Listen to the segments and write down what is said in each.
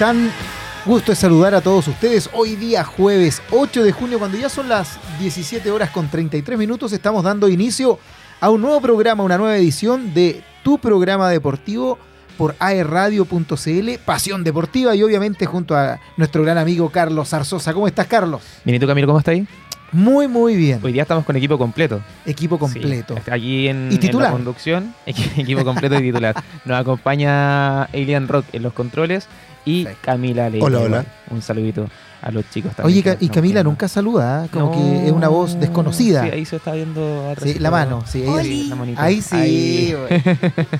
Hola, hola, ¿cómo están? Gusto de saludar a todos ustedes. Hoy día jueves 8 de junio, cuando ya son las 17 horas con 33 minutos, estamos dando inicio a un nuevo programa, una nueva edición de tu programa deportivo por aerradio.cl, Pasión Deportiva y obviamente junto a nuestro gran amigo Carlos Zarzosa. ¿Cómo estás, Carlos? Bien, ¿y tú, Camilo, cómo estás ahí? Muy, muy bien. Hoy día estamos con equipo completo. Equipo completo. Sí, aquí en, ¿Y titular? en la conducción, equipo completo y titular. Nos acompaña Alien Rock en los controles y Perfecto. Camila Leite. Hola, hola. Un saludito a los chicos también. Oye, y Camila nunca saluda, ¿eh? como No. que es una voz desconocida. Sí, ahí se está viendo atrás. Sí, la mano, sí, ahí, ahí sí. Ahí. güey.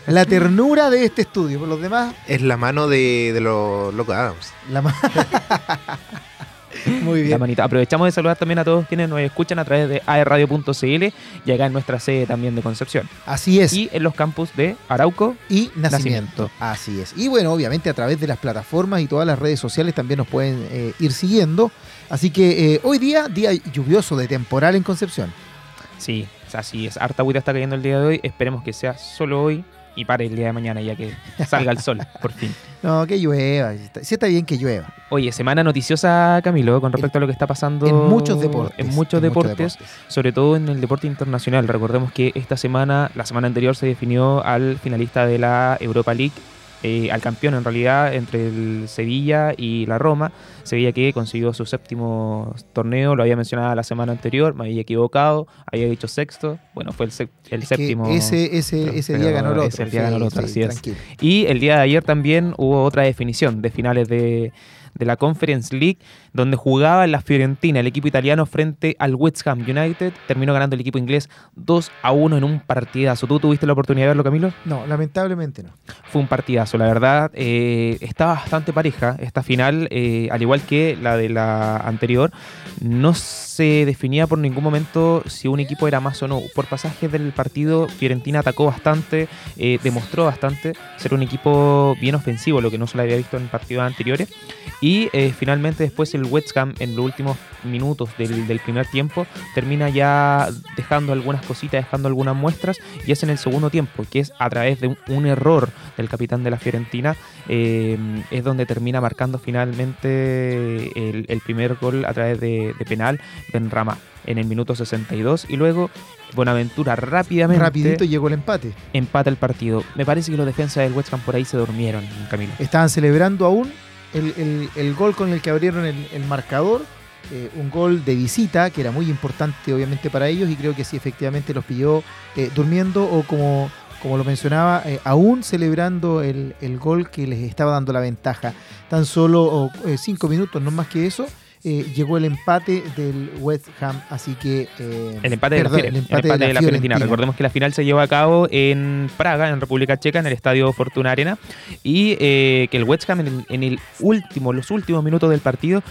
La ternura de este estudio. Por los demás, Es la mano de, de los Loco Adams. la ma- Muy La bien. manita. Aprovechamos de saludar también a todos quienes nos escuchan a través de aerradio.cl y acá en nuestra sede también de Concepción. Así es. Y en los campus de Arauco. y nacimiento. Nacimiento. Así es. Y bueno, obviamente a través de las plataformas y todas las redes sociales también nos pueden eh, ir siguiendo. Así que eh, hoy día, día lluvioso de temporal en Concepción. Sí, así es. Harta agüita está cayendo el día de hoy. Esperemos que sea solo hoy y pare el día de mañana ya que salga el sol, por fin. No, que llueva. Sí está, bien que llueva. Oye, semana noticiosa, Camilo, con respecto a lo que está pasando En muchos deportes. En muchos en deportes, sobre todo en el deporte internacional. Recordemos que esta semana, la semana anterior, se definió al finalista de la Europa League, eh, al campeón en realidad, entre el Sevilla y la Roma. Sevilla que consiguió su séptimo torneo, lo había mencionado la semana anterior, me había equivocado, había dicho sexto. Bueno, fue el, el Es séptimo. ese ese, ese día ganó el otro. ese día ganó el otro, así es. tranquilo. Y el día de ayer también hubo otra definición de finales de, de la Conference League, donde jugaba la Fiorentina, el equipo italiano, frente al West Ham United. Terminó ganando el equipo inglés 2 a 1 en un partidazo. ¿Tú tuviste la oportunidad de verlo, Camilo? No, lamentablemente no. Fue un partidazo, la verdad. eh, está bastante pareja esta final, eh, al igual que la de la anterior. No se definía por ningún momento si un equipo era más o no. Por pasajes del partido, Fiorentina atacó bastante, eh, demostró bastante ser un equipo bien ofensivo, lo que no se lo había visto en partidos anteriores. Y eh, finalmente después el West Ham en los últimos minutos del, del primer tiempo termina ya dejando algunas cositas, dejando algunas muestras y es en el segundo tiempo, que es a través de un, un error del capitán de la Fiorentina, eh, es donde termina marcando finalmente el, el primer gol a través de, de penal Benrama en el minuto 62 y luego Bonaventura rápidamente Rapidito llegó el empate. empata el partido. Me parece que los defensas del West Ham por ahí se durmieron, Camilo. Estaban celebrando aún el, el- gol con el que abrieron el, marcador. eh, un gol de visita que era muy importante obviamente para ellos y creo que sí efectivamente los pilló eh, durmiendo o como, como lo mencionaba, eh, aún celebrando el, el gol que les estaba dando la ventaja. Tan solo cinco minutos, no más que eso, eh, llegó el empate del West Ham, así que... eh, El empate, perdón, la, Fiore- el empate de la Fiorentina. Recordemos que la final se llevó a cabo en Praga, en República Checa, en el estadio Fortuna Arena. Y eh, que el West Ham en el, en el último, los últimos minutos del partido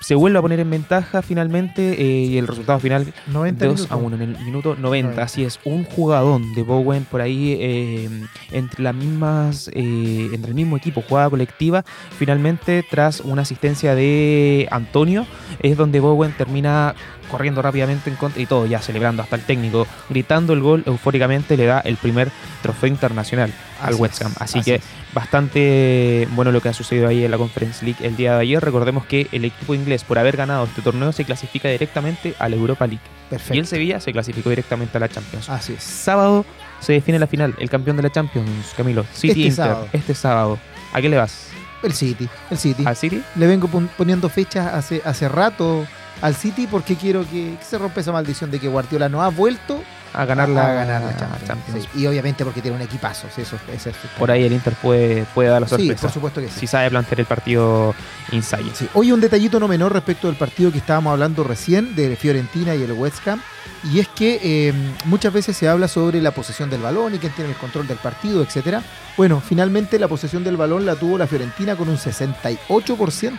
se vuelve a poner en ventaja finalmente eh, y el resultado final 90 2 minutos. a 1 en el minuto 90. 90. Así es, un jugadón de Bowen por ahí eh, entre las mismas, eh, entre el mismo equipo, jugada colectiva. Finalmente, tras una asistencia de Antonio, es donde Bowen termina corriendo rápidamente en contra y todo, ya celebrando hasta el técnico, gritando el gol eufóricamente, le da el primer trofeo internacional al Así West es, Ham. Así, así que es. bastante bueno lo que ha sucedido ahí en la Conference League el día de ayer. Recordemos que el equipo inglés, por haber ganado este torneo, se clasifica directamente a la Europa League. Perfecto. Y el Sevilla se clasificó directamente a la Champions. Así es. Sábado se define la final, el campeón de la Champions, Camilo. City Este Inter, sábado. este sábado. ¿A qué le vas? El City, el City. ¿Al City? Le vengo pon- poniendo fechas hace, hace rato al City porque quiero que, que se rompa esa maldición de que Guardiola no ha vuelto A ganar la, a ganar la Champions. Champions. Sí, Y obviamente porque tiene un equipazo, sí, eso, eso es Por ahí el Inter puede, puede dar la Sí, sorpresa. por supuesto que sí. Si sabe plantear el partido Insight. Sí. Hoy un detallito no menor respecto del partido que estábamos hablando recién de Fiorentina y el West Ham. Y es que eh, muchas veces se habla sobre la posesión del balón y quién tiene el control del partido, etcétera. Bueno, finalmente la posesión del balón la tuvo la Fiorentina con un 68%.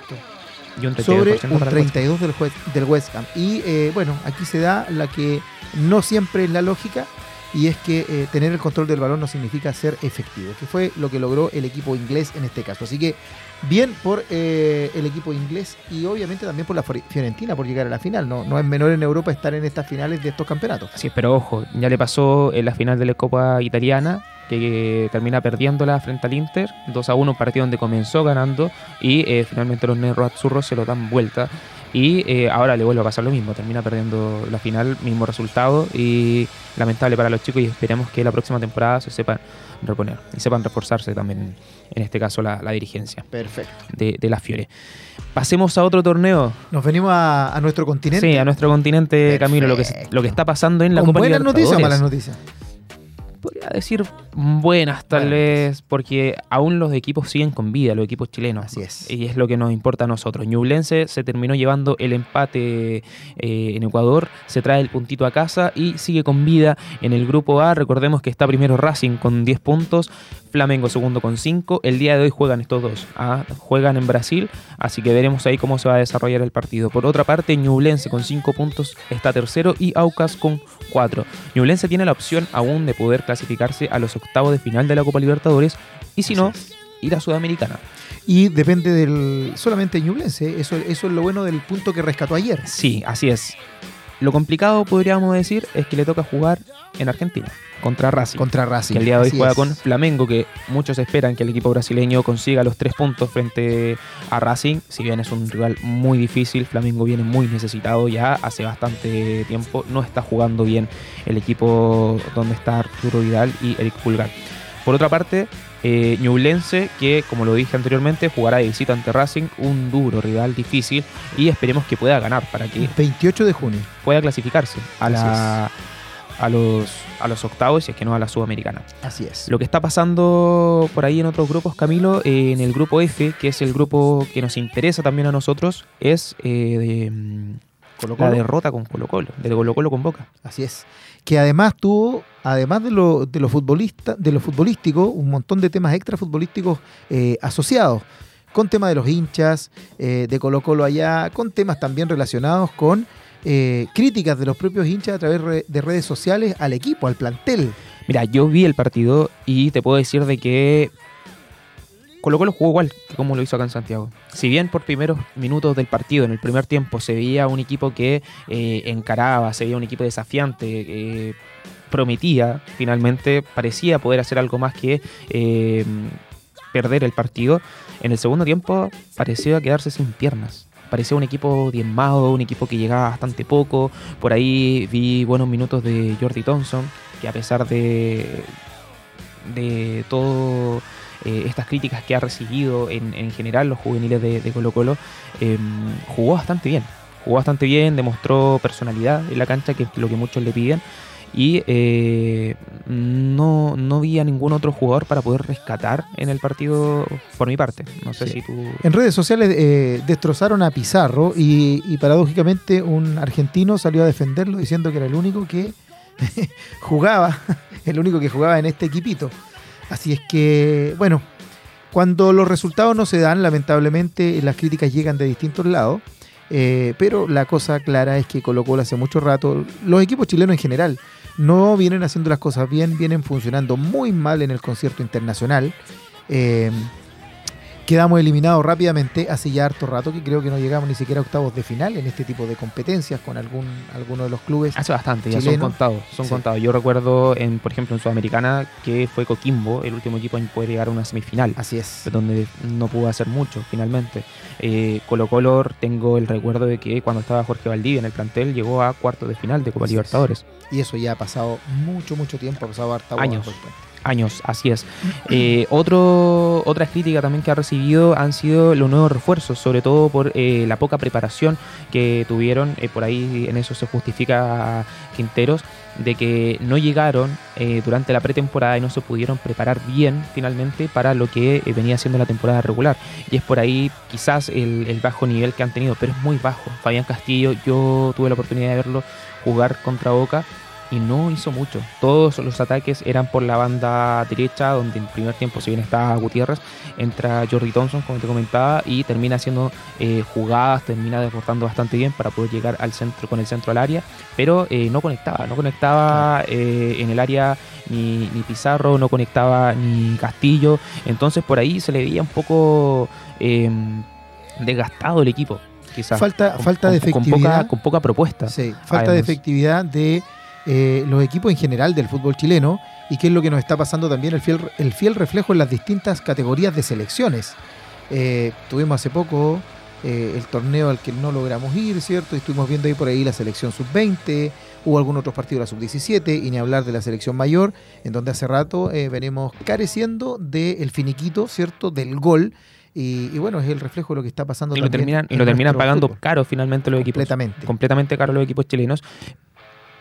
Y un 32% sobre un para el West 32 del, juez- del West Ham. Y eh, bueno, aquí se da la que no siempre es la lógica, y es que eh, tener el control del balón no significa ser efectivo, que fue lo que logró el equipo inglés en este caso. Así que bien por eh, el equipo inglés y obviamente también por la Fiorentina por llegar a la final. No, no es menor en Europa estar en estas finales de estos campeonatos. Sí, pero ojo, ya le pasó en la final de la Copa Italiana que termina perdiéndola frente al Inter, 2 a 1, un partido donde comenzó ganando y eh, finalmente los negros azurros se lo dan vuelta. Y eh, ahora le vuelve a pasar lo mismo, termina perdiendo la final, mismo resultado y lamentable para los chicos y esperemos que la próxima temporada se sepan reponer y sepan reforzarse también, en este caso, la, la dirigencia Perfecto. de, de la Fiore. Pasemos a otro torneo. Nos venimos a, a nuestro continente. Sí, a nuestro continente, Camilo, lo que, lo que está pasando en la ¿Con Copa buenas noticias o malas noticias? Podría decir buenas, tal Buenas. vez, porque aún los equipos siguen con vida, los equipos chilenos. Así es. Y es lo que nos importa a nosotros. Ñublense se terminó llevando el empate eh, en Ecuador, se trae el puntito a casa y sigue con vida en el grupo A. Recordemos que está primero Racing con 10 puntos, Flamengo segundo con 5. El día de hoy juegan estos dos. ¿ah? Juegan en Brasil, así que veremos ahí cómo se va a desarrollar el partido. Por otra parte, Ñublense con 5 puntos está tercero y Aucas con 4. Ñublense tiene la opción aún de poder clasificarse a los octavos de final de la Copa Libertadores y si no, ir a Sudamericana. Y depende del solamente Ñublense. Eso, eso es lo bueno del punto que rescató ayer. Sí, así es. Lo complicado, podríamos decir, es que le toca jugar en Argentina, contra Racing. Contra Racing. que el día de hoy Así juega es. con Flamengo, que muchos esperan que el equipo brasileño consiga los tres puntos frente a Racing. Si bien es un rival muy difícil, Flamengo viene muy necesitado ya hace bastante tiempo. No está jugando bien el equipo donde está Arturo Vidal y Eric Pulgar. Por otra parte, eh, Ñublense, que como lo dije anteriormente, jugará de visita ante Racing, un duro rival difícil, y esperemos que pueda ganar para que 28 de junio. pueda clasificarse a, la, a, los, a los octavos, si es que no a la Sudamericana. Así es. Lo que está pasando por ahí en otros grupos, Camilo, eh, en el grupo F, que es el grupo que nos interesa también a nosotros, es eh, de, mm, la derrota con Colo Colo, de Colo Colo con Boca. Así es. Que además tuvo, además de lo, de lo futbolista, de lo futbolístico, un montón de temas extra futbolísticos eh, asociados. Con temas de los hinchas, eh, de Colo Colo allá, con temas también relacionados con eh, críticas de los propios hinchas a través de redes sociales al equipo, al plantel. Mira, yo vi el partido y te puedo decir de que Colo Colo jugó igual que como lo hizo acá en Santiago. Si bien por primeros minutos del partido, en el primer tiempo, se veía un equipo que eh, encaraba, se veía un equipo desafiante, eh, prometía, finalmente parecía poder hacer algo más que eh, perder el partido. En el segundo tiempo pareció quedarse sin piernas. Parecía un equipo diezmado, un equipo que llegaba bastante poco. Por ahí vi buenos minutos de Jordi Thompson, que a pesar de, de todo eh, estas críticas que ha recibido en, en general los juveniles de, de Colo Colo, eh, jugó bastante bien. Jugó bastante bien, demostró personalidad en la cancha, que es lo que muchos le piden. Y eh, no, no vi a ningún otro jugador para poder rescatar en el partido por mi parte. No sé Sí. si tú... En redes sociales eh, destrozaron a Pizarro y, y paradójicamente un argentino salió a defenderlo diciendo que era el único que jugaba, el único que jugaba en este equipito. Así es que, bueno, cuando los resultados no se dan, lamentablemente las críticas llegan de distintos lados. eh, pero la cosa clara es que Colo Colo hace mucho rato, los equipos chilenos en general, no vienen haciendo las cosas bien, vienen funcionando muy mal en el concierto internacional. Eh, quedamos eliminados rápidamente hace ya harto rato que creo que no llegamos ni siquiera a octavos de final en este tipo de competencias con algún alguno de los clubes. Hace bastante, ya son contados, son Sí. contados. Yo recuerdo, en, por ejemplo, en Sudamericana, que fue Coquimbo, el último equipo en poder llegar a una semifinal. Así es. donde no pudo hacer mucho finalmente. Eh, Colo Colo tengo el recuerdo de que cuando estaba Jorge Valdivia en el plantel llegó a cuartos de final de Copa Así es. Libertadores. Y eso ya ha pasado mucho, mucho tiempo, ha pasado harta Años. puente. Años, así es. Eh, otro, otra crítica también que ha recibido han sido los nuevos refuerzos, sobre todo por eh, la poca preparación que tuvieron. eh, por ahí en eso se justifica Quinteros, de que no llegaron eh, durante la pretemporada y no se pudieron preparar bien finalmente para lo que eh, venía siendo la temporada regular. Y es por ahí quizás el, el bajo nivel que han tenido, pero es muy bajo. Fabián Castillo, yo tuve la oportunidad de verlo jugar contra Boca y no hizo mucho. Todos los ataques eran por la banda derecha, donde en el primer tiempo, si bien está Gutiérrez, entra Jordi Thompson, como te comentaba, y termina haciendo eh, jugadas, termina desbordando bastante bien para poder llegar al centro con el centro al área, pero eh, no conectaba, no conectaba eh, en el área ni, ni Pizarro, no conectaba ni Castillo, entonces por ahí se le veía un poco eh, desgastado el equipo. Quizás. Falta, Con- falta de con- con efectividad. poca, con poca propuesta. Sí, falta de efectividad de eh, los equipos en general del fútbol chileno y qué es lo que nos está pasando también el fiel, el fiel reflejo en las distintas categorías de selecciones. Eh, tuvimos hace poco eh, el torneo al que no logramos ir, ¿cierto? Y estuvimos viendo ahí por ahí la selección sub-20, hubo algunos otros partidos de la sub-17 y ni hablar de la selección mayor, en donde hace rato venimos careciendo del finiquito, ¿cierto? Del gol. Y, y bueno, es el reflejo de lo que está pasando Y lo terminan, y lo terminan pagando fútbol. caro finalmente los equipos. Completamente. completamente caro los equipos chilenos.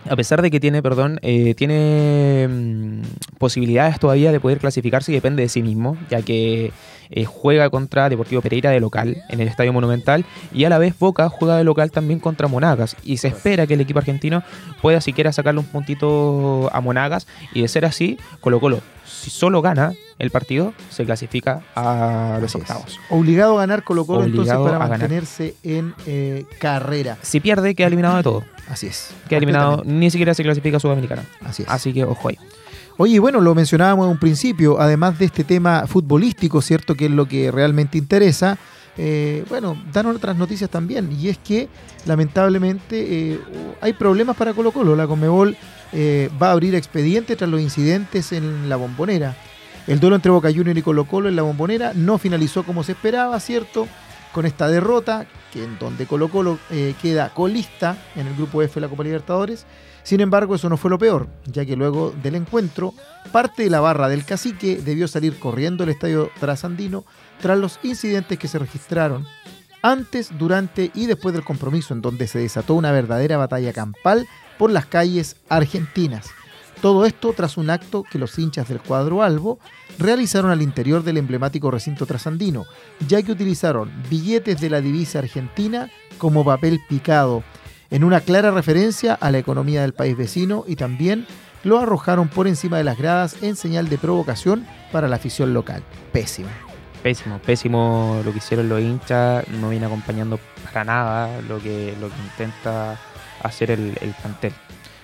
A pesar de que tiene, perdón, eh, tiene mm, posibilidades todavía de poder clasificarse y depende de sí mismo, ya que eh, juega contra Deportivo Pereira de local en el Estadio Monumental y a la vez Boca juega de local también contra Monagas. Y se espera que el equipo argentino pueda siquiera sacarle un puntito a Monagas y de ser así, Colo Colo, si solo gana el partido, se clasifica a los Así es. octavos. Obligado a ganar Colo Colo entonces para ganar. mantenerse en eh, carrera. Si pierde, queda eliminado de todo. Así es. Queda eliminado, ni siquiera se clasifica a Sudamericana. Así es. Así que ojo ahí. Oye, bueno, lo mencionábamos en un principio, además de este tema futbolístico, ¿cierto? Que es lo que realmente interesa. eh, bueno, dan otras noticias también, y es que lamentablemente eh, hay problemas para Colo Colo. La Conmebol eh, va a abrir expediente tras los incidentes en la bombonera. El duelo entre Boca Junior y Colo Colo en la bombonera no finalizó como se esperaba, ¿cierto? Con esta derrota, que en donde Colo Colo eh, queda colista en el grupo F de la Copa Libertadores. Sin embargo, eso no fue lo peor, ya que luego del encuentro, parte de la barra del cacique debió salir corriendo al estadio trasandino tras los incidentes que se registraron antes, durante y después del compromiso, en donde se desató una verdadera batalla campal por las calles argentinas. Todo esto tras un acto que los hinchas del cuadro Albo realizaron al interior del emblemático recinto trasandino, ya que utilizaron billetes de la divisa argentina como papel picado, en una clara referencia a la economía del país vecino y también lo arrojaron por encima de las gradas en señal de provocación para la afición local. Pésimo. Pésimo, pésimo lo que hicieron los hinchas, no viene acompañando para nada lo que, lo que intenta hacer el, el plantel.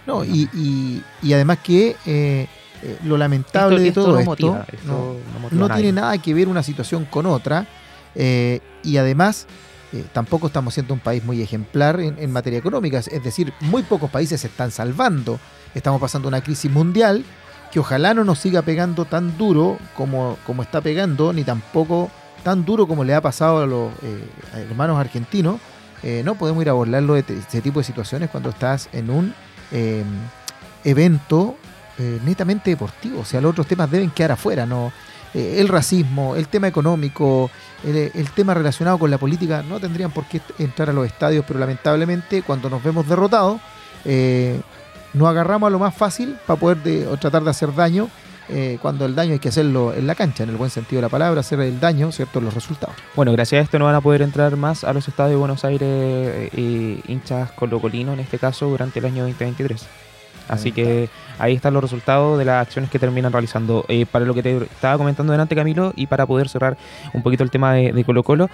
No, y, y- y además que eh, eh, lo lamentable Esto- de esto todo esto no, tiene nada que ver una situación con otra eh, y además tampoco estamos siendo un país muy ejemplar en, en materia económica, es decir, muy pocos países se están salvando, estamos pasando una crisis mundial que ojalá no nos siga pegando tan duro como, como está pegando, ni tampoco tan duro como le ha pasado a los hermanos argentinos. Eh, no podemos ir a burlarlo de ese tipo de situaciones cuando estás en un eh, evento netamente deportivo. O sea, los otros temas deben quedar afuera, ¿no? Eh, el racismo, el tema económico, el, el tema relacionado con la política no tendrían por qué entrar a los estadios, pero lamentablemente cuando nos vemos derrotados, eh, nos agarramos a lo más fácil para poder de- o tratar de hacer daño. Eh, cuando el daño hay que hacerlo en la cancha, en el buen sentido de la palabra, hacer el daño, ¿cierto? Los resultados. Bueno, gracias a esto no van a poder entrar más a los estadios de Buenos Aires eh, hinchas colocolinos en este caso durante el año 2023. Así que ahí están los resultados de las acciones que terminan realizando. Eh, para lo que te estaba comentando delante Camilo y para poder cerrar un poquito el tema de, de Colo Colo,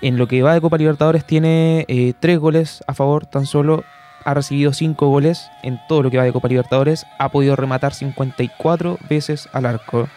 en lo que va de Copa Libertadores tiene eh, tres goles a favor tan solo. Ha recibido cinco goles en todo lo que va de Copa Libertadores. Ha podido rematar 54 veces al arco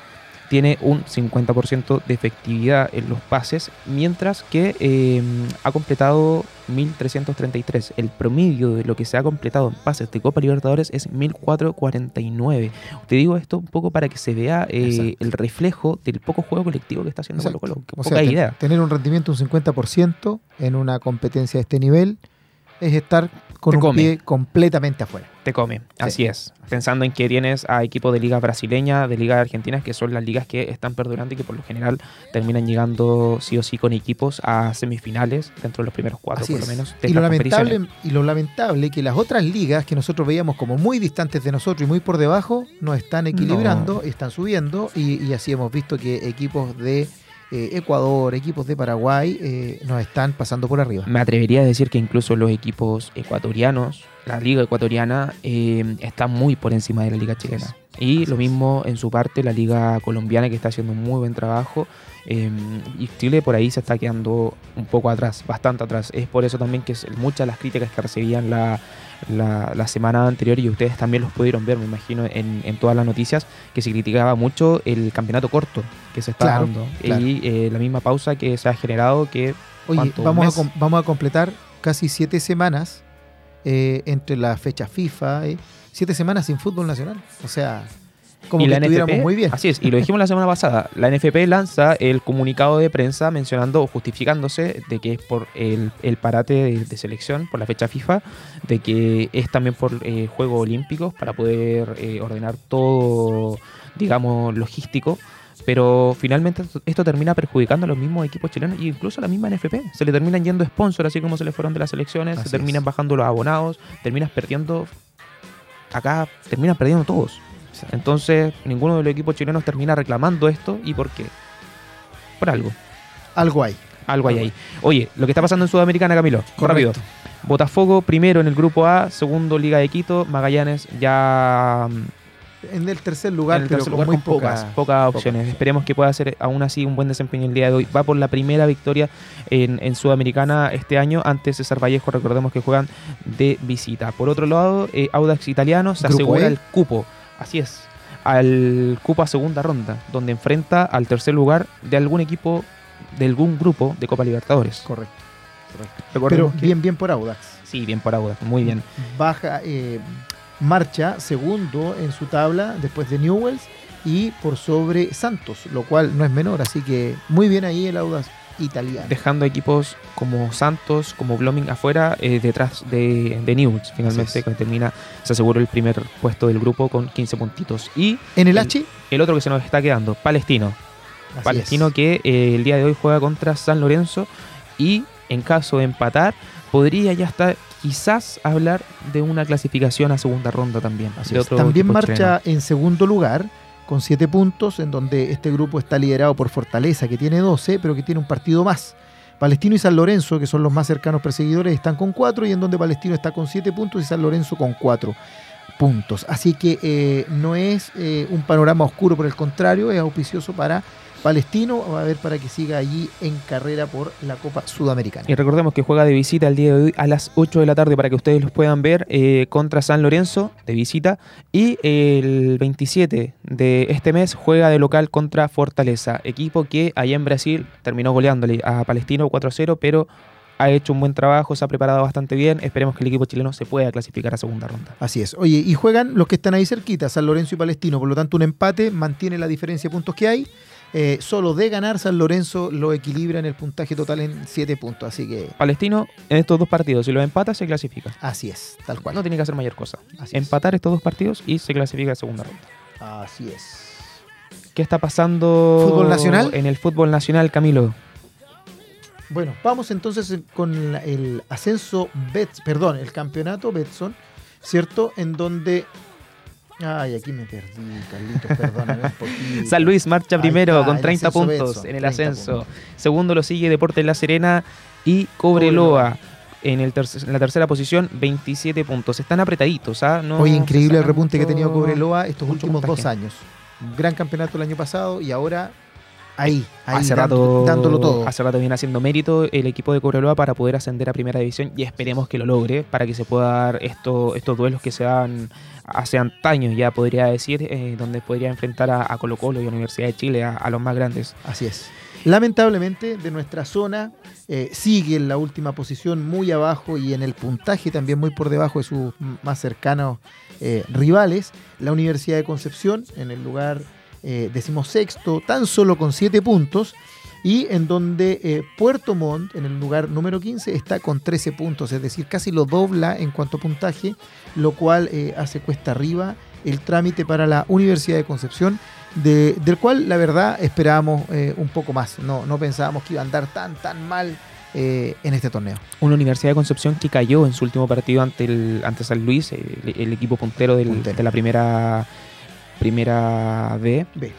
tiene un 50% de efectividad en los pases, mientras que eh, ha completado 1.333. El promedio de lo que se ha completado en pases de Copa Libertadores es 1.449. Te digo esto un poco para que se vea eh, el reflejo del poco juego colectivo que está haciendo Colo Exacto. Colo. O sea, idea. tener un rendimiento un 50% en una competencia de este nivel es estar con Te un come. pie completamente afuera. Te come, así es. Pensando en que tienes a equipos de ligas brasileñas, de ligas argentinas, que son las ligas que están perdurando y que por lo general terminan llegando sí o sí con equipos a semifinales dentro de los primeros cuatro, Así por lo menos. De Y lo, lamentable, y lo lamentable que las otras ligas que nosotros veíamos como muy distantes de nosotros y muy por debajo nos están equilibrando, están subiendo y, y así hemos visto que equipos de eh, Ecuador, equipos de Paraguay eh, nos están pasando por arriba. Me atrevería a decir que incluso los equipos ecuatorianos, la liga ecuatoriana, eh, está muy por encima de la liga chilena. Y lo mismo en su parte la liga colombiana que está haciendo un muy buen trabajo. eh, y Chile por ahí se está quedando un poco atrás, bastante atrás. Es por eso también que muchas de las críticas que recibían la, la, la semana anterior y ustedes también los pudieron ver, me imagino, en, en todas las noticias, que se criticaba mucho el campeonato corto que se está Claro, dando. claro. Y eh, la misma pausa que se ha generado que Oye, vamos a, vamos a completar casi siete semanas eh, entre la fecha FIFA, eh, siete semanas sin fútbol nacional. O sea, Como y que la estuviéramos NFP, muy bien. Así es, y lo dijimos la semana pasada. La NFP lanza el comunicado de prensa mencionando o justificándose de que es por el, el parate de, de selección, por la fecha FIFA, de que es también por eh, Juegos Olímpicos para poder eh, ordenar todo, digamos, logístico. Pero finalmente esto, termina perjudicando a los mismos equipos chilenos e incluso a la misma NFP. Se le terminan yendo sponsors, así como se le fueron de las selecciones, Así se terminan es. bajando los abonados, terminas perdiendo. Acá terminan perdiendo todos. Entonces, ninguno de los equipos chilenos termina reclamando esto. ¿Y por qué? Por algo. Algo hay. Algo hay ahí. Oye, lo que está pasando en Sudamericana, Camilo. Rápido. Botafogo primero en el grupo A, segundo Liga de Quito, Magallanes ya mm, En el tercer lugar, el pero tercer con muy con pocas, pocas. pocas opciones. Esperemos que pueda hacer aún así un buen desempeño el día de hoy. Va por la primera victoria en, en Sudamericana este año ante César Vallejo. Recordemos que juegan de visita. Por otro lado, eh, Audax Italiano se asegura E. el cupo. Así es. Al cupo a segunda ronda, donde enfrenta al tercer lugar de algún equipo, de algún grupo de Copa Libertadores. Correcto. Pero Recordemos que- bien, bien por Audax. Sí, bien por Audax, muy bien. Baja, eh, marcha segundo en su tabla después de Newells y por sobre Santos, lo cual no es menor. Así que muy bien ahí el Audax italiano. Dejando equipos como Santos, como Blooming afuera, eh, detrás de, de Newell's, finalmente, que termina, se aseguró el primer puesto del grupo con 15 puntitos. Y En el el- H, el otro que se nos está quedando, Palestino. así Palestino es. que eh, el día de hoy juega contra San Lorenzo y en caso de empatar, podría ya estar quizás hablar de una clasificación a segunda ronda también. Así es. También marcha en segundo lugar con 7 puntos, en donde este grupo está liderado por Fortaleza, que tiene 12, pero que tiene un partido más. Palestino y San Lorenzo, que son los más cercanos perseguidores, están con 4 y en donde Palestino está con 7 puntos y San Lorenzo con 4 puntos. Así que eh, no es eh, un panorama oscuro, por el contrario, es auspicioso para Palestino, va a ver para que siga allí en carrera por la Copa Sudamericana. Y recordemos que juega de visita el día de hoy a las 8 de la tarde para que ustedes los puedan ver eh, contra San Lorenzo de visita. Y el 27 de este mes juega de local contra Fortaleza, equipo que allá en Brasil terminó goleándole a Palestino 4-0, pero ha hecho un buen trabajo, se ha preparado bastante bien. Esperemos que el equipo chileno se pueda clasificar a segunda ronda. Así es. Oye, y juegan los que están ahí cerquita, San Lorenzo y Palestino. Por lo tanto, un empate mantiene la diferencia de puntos que hay. Eh, solo de ganar, San Lorenzo lo equilibra en el puntaje total en 7 puntos. Así que Palestino en estos dos partidos, si lo empata, se clasifica. así es, tal cual. No tiene que hacer mayor cosa. Así es. Empatar estos dos partidos y se clasifica a segunda ronda. Así es. ¿Qué está pasando ¿Fútbol nacional? en el fútbol nacional, Camilo? Bueno, vamos entonces con el ascenso Bets, perdón, el campeonato Betson, ¿cierto? En donde. Ay, aquí me perdí, Carlitos, perdóname un poquito. San Luis marcha primero está, con el 30 ascenso puntos en el 30 ascenso. puntos. Segundo lo sigue Deportes La Serena y Cobreloa. En, el tercer- en la tercera posición, 27 puntos. Están apretaditos, ¿ah? No Oye, increíble el repunte que ha tenido Cobreloa estos mucho últimos dos años. Un gran campeonato el año pasado y ahora ahí, ahí Hace dando- rato, dándolo todo. hace rato viene haciendo mérito el equipo de Cobreloa para poder ascender a primera división y esperemos que lo logre para que se pueda dar esto, estos duelos que se dan hace antaños, ya podría decir, eh, donde podría enfrentar a, a Colo Colo y a Universidad de Chile, a, a los más grandes. Así es. Lamentablemente, de nuestra zona eh, sigue en la última posición muy abajo y en el puntaje también muy por debajo de sus más cercanos eh, rivales. La Universidad de Concepción en el lugar decimosexto, tan solo con 7 puntos. Y en donde eh, Puerto Montt, en el lugar número 15, está con 13 puntos, es decir, casi lo dobla en cuanto a puntaje, lo cual eh, hace cuesta arriba el trámite para la Universidad de Concepción, de- del cual la verdad esperábamos eh, un poco más. No, no pensábamos que iba a andar tan, tan mal eh, en este torneo. Una Universidad de Concepción que cayó en su último partido ante el ante San Luis, el, el equipo puntero, del- Puntero. de la primera primera B. Ve,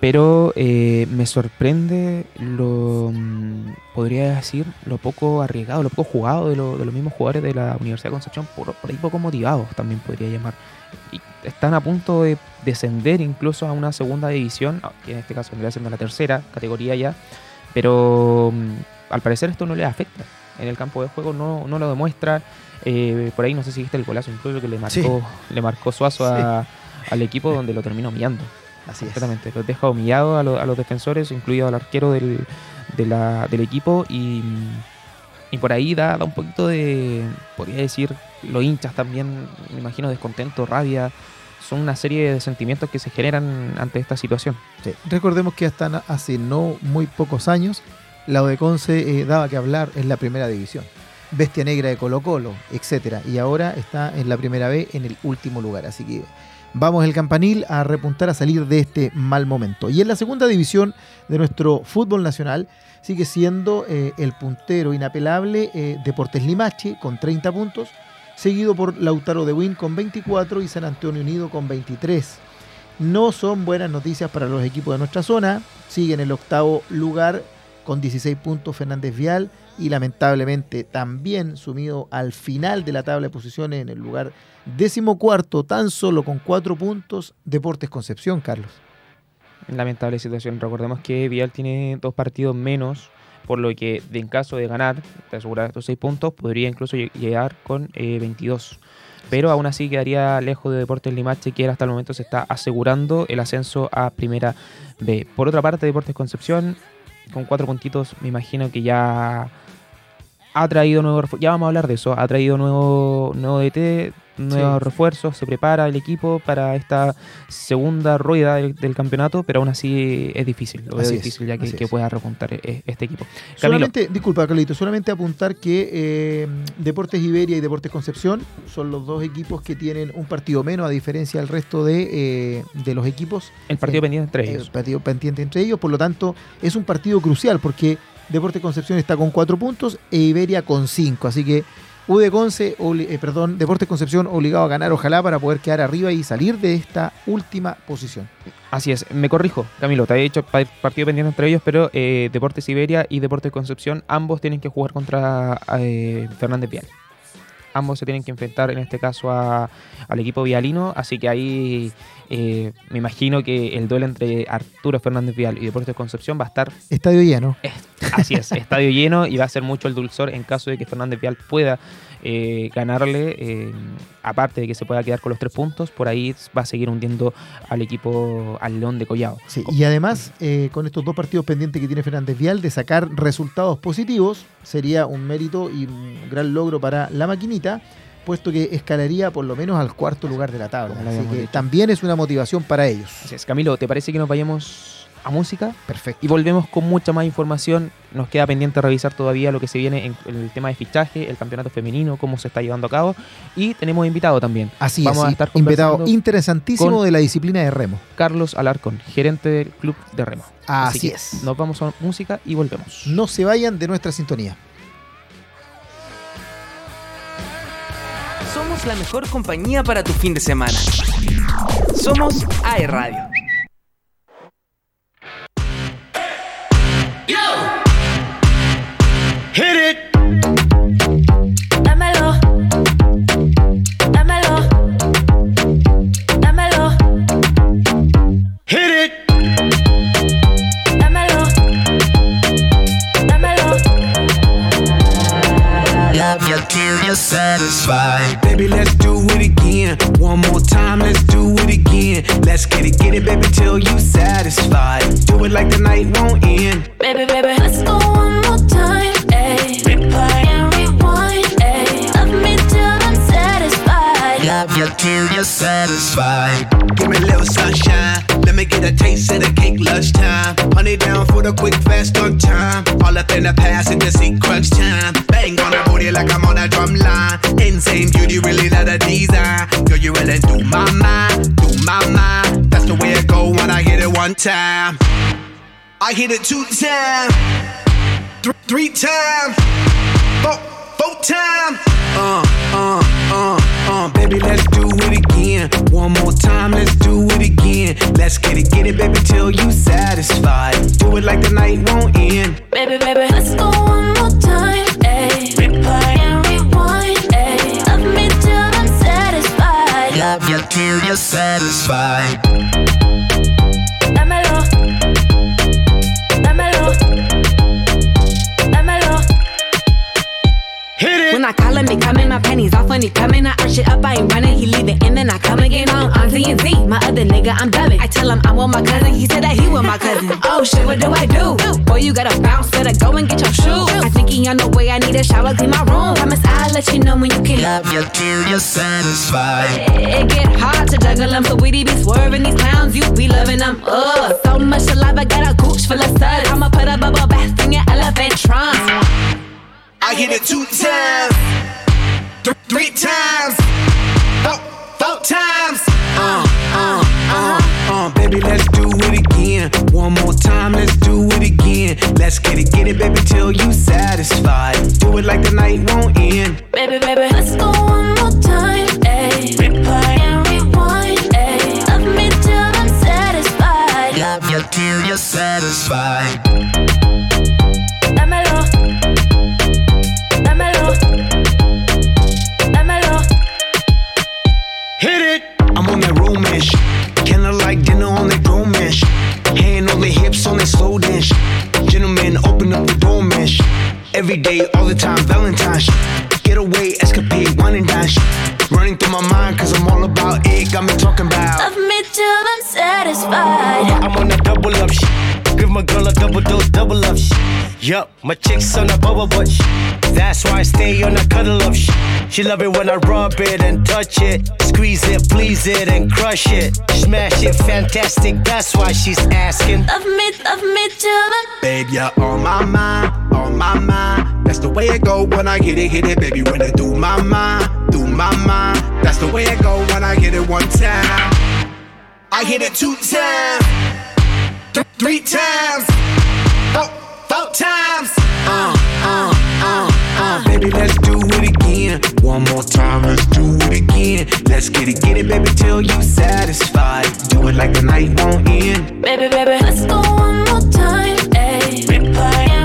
Pero eh, me sorprende lo, mm, podría decir, lo poco arriesgado, lo poco jugado de, lo- de los mismos jugadores de la Universidad de Concepción, por, por ahí poco motivados también podría llamar. Y están a punto de descender incluso a una segunda división, ah, que en este caso vendría siendo la tercera categoría ya, pero mm, al parecer esto no les afecta. En el campo de juego no, no lo demuestra. Eh, por ahí no sé si viste el golazo incluso que le marcó, Sí. le marcó Suazo a- al equipo donde lo terminó humillando. así es. Completamente. Los deja humillados a, lo- a los defensores, incluido al arquero del, de la- del equipo. Y, y por ahí da, da un poquito de, podría decir, los hinchas también, me imagino, descontento, rabia son una serie de sentimientos que se generan ante esta situación. Recordemos que hasta hace no muy pocos años la Odeconce eh, daba que hablar en la primera división. Bestia Negra de Colo Colo, etcétera. Y ahora está en la primera B en el último lugar. Así que vamos el campanil a repuntar a salir de este mal momento. Y en la segunda división de nuestro fútbol nacional sigue siendo eh, el puntero inapelable eh, Deportes Limache con 30 puntos, seguido por Lautaro de Win con 24 y San Antonio Unido con 23. No son buenas noticias para los equipos de nuestra zona. Sigue en el octavo lugar con 16 puntos Fernández Vial y lamentablemente también sumido al final de la tabla de posiciones en el lugar décimo cuarto, tan solo con 4 puntos, Deportes Concepción, Carlos. Lamentable situación. Recordemos que Vial tiene dos partidos menos, por lo que en caso de ganar, de asegurar estos 6 puntos, podría incluso llegar con 22 eh, pero aún así quedaría lejos de Deportes Limache, que hasta el momento se está asegurando el ascenso a Primera B. Por otra parte, Deportes Concepción, con cuatro puntitos, me imagino que ya ha traído nuevo ya vamos a hablar de eso, ha traído nuevo, nuevo DT, nuevos refuerzos, se prepara el equipo para esta segunda rueda del, campeonato, pero aún así es difícil, lo veo difícil ya que, pueda repuntar e, este equipo. Solamente, disculpa Carlito, solamente apuntar que eh, Deportes Iberia y Deportes Concepción son los dos equipos que tienen un partido menos a diferencia del resto de, eh, de los equipos. El partido pendiente entre ellos. El partido pendiente entre ellos, por lo tanto es un partido crucial porque Deportes Concepción está con cuatro puntos e Iberia con cinco. Así que UD Conce, eh, perdón, Deportes Concepción obligado a ganar, ojalá, para poder quedar arriba y salir de esta última posición. Así es, me corrijo, Camilo, te había dicho partido pendiente entre ellos, pero eh, Deportes Iberia y Deportes Concepción, ambos tienen que jugar contra eh, Fernández Vial. Ambos se tienen que enfrentar en este caso al equipo vialino, así que ahí eh, me imagino que el duelo entre Arturo Fernández Vial y Deportes Concepción va a estar... Estadio lleno. así es, estadio lleno y va a ser mucho el dulzor en caso de que Fernández Vial pueda eh, ganarle, eh, aparte de que se pueda quedar con los tres puntos, por ahí va a seguir hundiendo al equipo, al León de Collado. Sí, y además, con estos dos partidos pendientes que tiene Fernández Vial, de sacar resultados positivos, sería un mérito y un gran logro para la maquinita puesto que escalaría por lo menos al cuarto lugar de la tabla. Así que también es una motivación para ellos. Camilo, ¿te parece que nos vayamos a música? Perfecto. Y volvemos con mucha más información. Nos queda pendiente revisar todavía lo que se viene en el tema de fichaje, el campeonato femenino, cómo se está llevando a cabo. Y tenemos invitado también. Así Vamos a estar invitado interesantísimo de la disciplina de remo. Carlos Alarcón, gerente del club de remo. Así es. Nos vamos a música y volvemos. No se vayan de nuestra sintonía. Somos la mejor compañía para tu fin de semana. Somos AE Radio. Hit it! Satisfied. Baby, let's do it again. One more time, let's do it again. Let's get it, get it, baby, till you satisfied. Do it like the night won't end. Baby, baby, let's go one more time. Ayy. Replay and rewind. Ayy. Love me till I'm satisfied. Love you till you're satisfied. Give me a little sunshine. Let me get a taste of the cake lunchtime. Honey down for the quick, fast on time. All up in the past, and just see crunch time. Bang on the booty like I'm on a drum line. Insane beauty, really not a design. Girl, you really do my mind, do my mind. That's the way it go when I hit it one time. I hit it two times, th- three times, four, four times. Uh, uh, uh, uh, baby, let's do it again. One more time, let's do it again. Let's get it, get it, baby, till you satisfied. Do it like the night won't end. Baby, baby, let's go one more time. Ayy. Replay and rewind. Ayy. Love me till I'm satisfied. Love you till you're satisfied. My pennies off when he coming. I arch it up, I ain't running, he leave it in, then I come again oh, on on Z. and Z. My other nigga, I'm dubbing. I tell him I'm with my cousin, he said that he with my cousin. Oh shit, what do I do? Boy, you gotta bounce, better go and get your shoes. I think he on the way, I need a shower, clean my room. Promise I'll let you know when you can Love you till you're satisfied. It get hard to juggle them, so we be swerving these clowns, you be loving them. Ugh, so much alive. I got a gooch full of suds. I'ma put a bubble bath in your elephant trunk. I hit it two times, th- three times, four, four times. Uh, uh, uh, uh, baby, let's do it again. One more time, let's do it again. Let's get it, get it, baby, till you satisfied. Do it like the night won't end. Baby, baby, Let's go one more time, ayy. Replay and rewind, ayy. Love me till I'm satisfied. Love you till you're satisfied. Hit it! I'm on that romish. Kinda like dinner on that grown mesh. Hand on the hips on that slow dance. Gentlemen, open up the door mesh. Every day, all the time, Valentine's. Getaway, escapade, wine and dine. Running through my mind, cause I'm all about it. Got me talking about. Love me till I'm satisfied. I'm on a double up shit. Give my girl a double dose, double up shit. Yup, my chick's on a bubble butt shit. That's why I stay on a cuddle up shit. She love it when I rub it and touch it. Squeeze it, please it, and crush it. Smash it, fantastic. That's why she's asking. Love me, love me till I'm Babe, you're on my mind, on my mind. That's the way it go when I hit it, hit it, baby. When I do my mind, do my mind. That's the way it go when I hit it one time. I hit it two times, th- three times, four, four times. Uh, uh, uh, uh. Baby, let's do it again. One more time, let's do it again. Let's get it, get it, baby, till you satisfied. Do it like the night won't end. Baby, baby, let's go one more time, ayy. Replay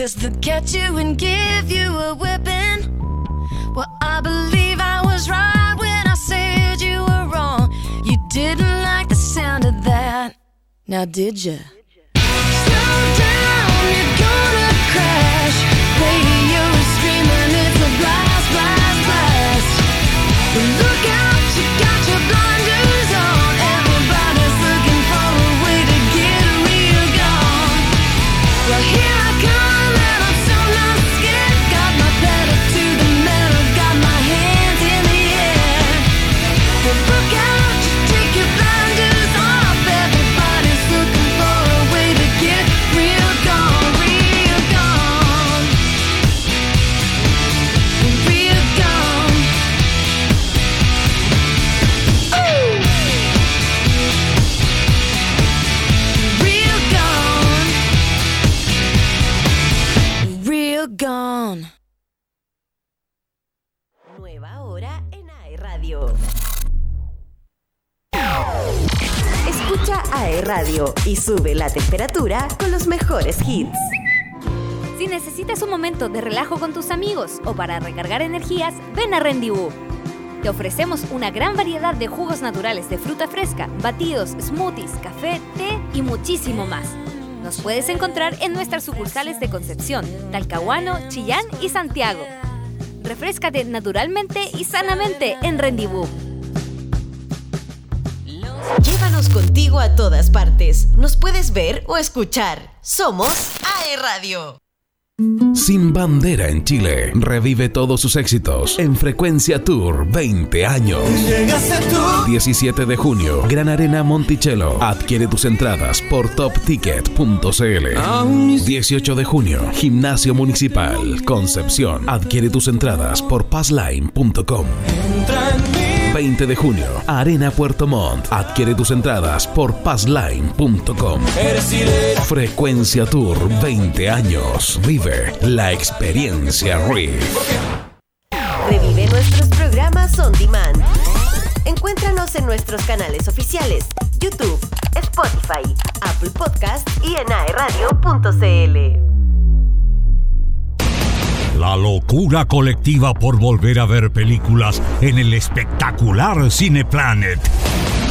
Cause they'll catch you and give you a whipping. Well, I believe I was right when I said you were wrong. You didn't like the sound of that. Now, did you? Slow down, you're gonna crash. Screaming, it's a blast, blast, blast. Look out, gone. Nueva hora en AE Radio. Escucha AE Radio y sube la temperatura con los mejores hits. Si necesitas un momento de relajo con tus amigos o para recargar energías, ven a Rendezvous. Te ofrecemos una gran variedad de jugos naturales de fruta fresca, batidos, smoothies, café, té y muchísimo más. Nos puedes encontrar en nuestras sucursales de Concepción, Talcahuano, Chillán y Santiago. Refrescate naturalmente y sanamente en Rendezvous. Llévanos contigo a todas partes. Nos puedes ver o escuchar. Somos AE Radio. Sin bandera en Chile. Revive todos sus éxitos en Frecuencia Tour 20 años. 17 de junio, Gran Arena Monticello. Adquiere tus entradas por topticket.cl. 18 de junio, Gimnasio Municipal Concepción. Adquiere tus entradas por passline.com. 20 de junio, Arena Puerto Montt. Adquiere tus entradas por passline.com. Frecuencia Tour 20 años. Vive la experiencia RIF. Revive nuestros programas on demand. Encuéntranos en nuestros canales oficiales, YouTube, Spotify, Apple Podcast y en aeradio.cl. La locura colectiva por volver a ver películas en el espectacular Cineplanet.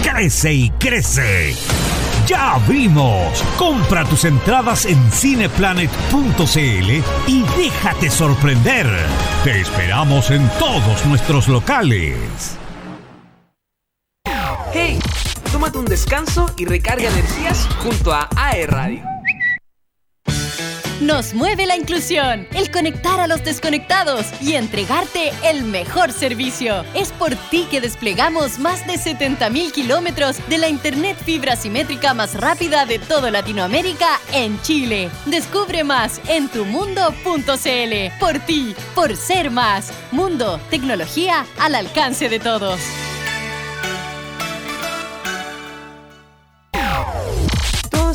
Crece y crece. Ya abrimos. Compra tus entradas en cineplanet.cl y déjate sorprender. Te esperamos en todos nuestros locales. Hey, tómate un descanso y recarga energías junto a AE Radio. Nos mueve la inclusión, el conectar a los desconectados y entregarte el mejor servicio. Es por ti que desplegamos más de 70.000 kilómetros de la Internet fibra simétrica más rápida de toda Latinoamérica en Chile. Descubre más en tumundo.cl. Por ti, por ser más. Mundo, tecnología al alcance de todos.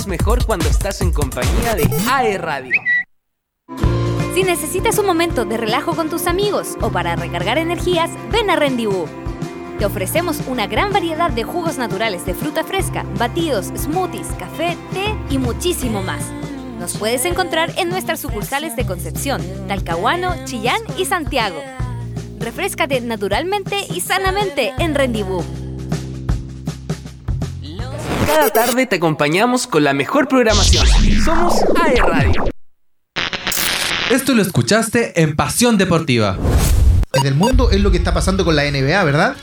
Mejor cuando estás en compañía de AE Radio. Si necesitas un momento de relajo con tus amigos o para recargar energías, ven a Rendezvous. Te ofrecemos una gran variedad de jugos naturales de fruta fresca, batidos, smoothies, café, té y muchísimo más. Nos puedes encontrar en nuestras sucursales de Concepción, Talcahuano, Chillán y Santiago. Refrescate naturalmente y sanamente en Rendezvous. Cada tarde te acompañamos con la mejor programación. Somos AE Radio. Esto lo escuchaste en Pasión Deportiva. Desde el mundo es lo que está pasando con la NBA, ¿verdad?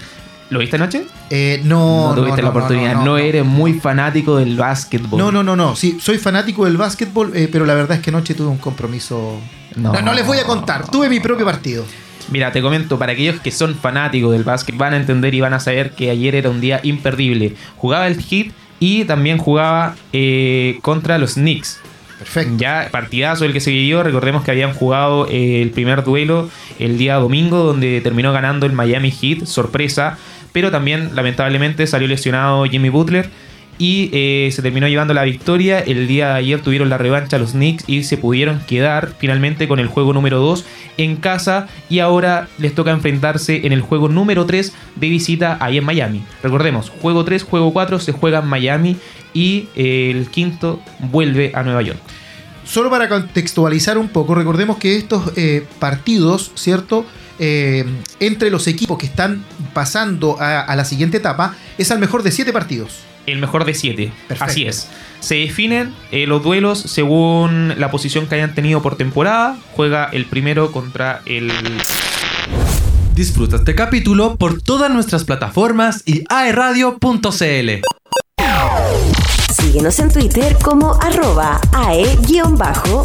¿Lo viste anoche? Eh, no, No tuviste no, la oportunidad. no, No, no, no. eres muy fanático del básquetbol. No, no, no, no. Sí, soy fanático del básquetbol, eh, pero la verdad es que anoche tuve un compromiso. No. No, no les voy a contar. Tuve mi propio partido. Mira, te comento, para aquellos que son fanáticos del básquet, van a entender y van a saber que ayer era un día imperdible. Jugaba el Heat y también jugaba eh, contra los Knicks. Perfecto. Ya partidazo el que se vivió. Recordemos que habían jugado eh, el primer duelo el día domingo, donde terminó ganando el Miami Heat, sorpresa. Pero también, lamentablemente, salió lesionado Jimmy Butler. Y eh, se terminó llevando la victoria. El día de ayer tuvieron la revancha los Knicks y se pudieron quedar finalmente con el juego número 2 en casa. Y ahora les toca enfrentarse en el juego número 3 de visita ahí en Miami. Recordemos, juego 3, juego 4 se juega en Miami. Y eh, el quinto vuelve a Nueva York. Solo para contextualizar un poco, recordemos que estos eh, partidos, ¿cierto? Entre los equipos que están pasando a, a la siguiente etapa, es al mejor de siete partidos. El mejor de 7. Perfecto. Así es. Se definen eh, los duelos según la posición que hayan tenido por temporada. Juega el primero contra el. Disfruta este capítulo por todas nuestras plataformas y aeradio.cl. Síguenos en Twitter como arroba ae-radio.